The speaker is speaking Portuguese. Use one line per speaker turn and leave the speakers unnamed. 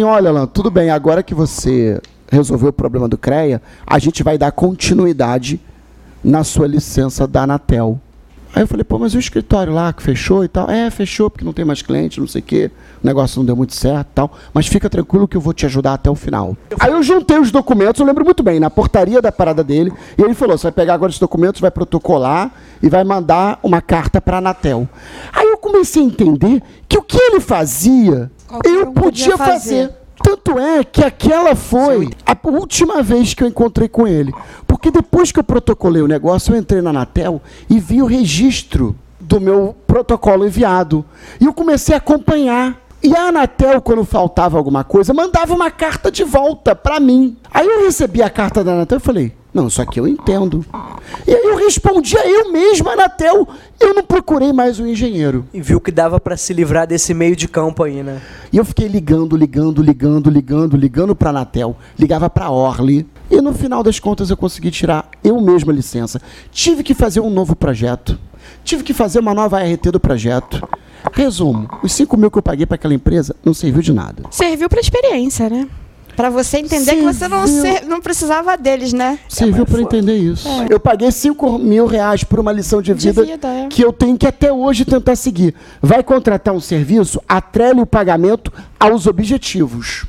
olha, Alan, tudo bem, agora que você resolveu o problema do CREA, a gente vai dar continuidade na sua licença da Anatel. Aí eu falei, pô, mas o escritório lá que fechou e tal? É, fechou porque não tem mais cliente, não sei o quê. O negócio não deu muito certo e tal. Mas fica tranquilo que eu vou te ajudar até o final. Aí eu juntei os documentos, eu lembro muito bem, na portaria da parada dele. E ele falou: você vai pegar agora os documentos, vai protocolar e vai mandar uma carta para a Anatel. Comecei a entender que o que ele fazia,
Qualquer
eu
um
podia
podia
fazer.
fazer.
Tanto é que aquela foi a última vez que eu encontrei com ele. Porque depois que eu protocolei o negócio, eu entrei na Anatel e vi o registro do meu protocolo enviado. E eu comecei a acompanhar. E a Anatel, quando faltava alguma coisa, mandava uma carta de volta para mim. Aí eu recebi a carta da Anatel e falei: Não, isso aqui eu entendo. E aí eu respondia eu mesmo, Anatel. Eu não procurei mais um engenheiro.
E viu que dava pra se livrar desse meio de campo aí, né?
E eu fiquei ligando, ligando, ligando, ligando, ligando para a Anatel, ligava para a Orly. E no final das contas eu consegui tirar eu mesmo a licença. Tive que fazer um novo projeto. Tive que fazer uma nova ART do projeto. Resumo, os 5 mil que eu paguei para aquela empresa não serviu de nada.
Serviu pra experiência, né? Pra você entender que você não, ser- não precisava deles, né?
Serviu para entender isso. Eu paguei 5 mil reais por uma lição de
De
vida,
vida, é.
que eu tenho que até hoje tentar seguir. Vai contratar um serviço? Atrele o pagamento aos objetivos.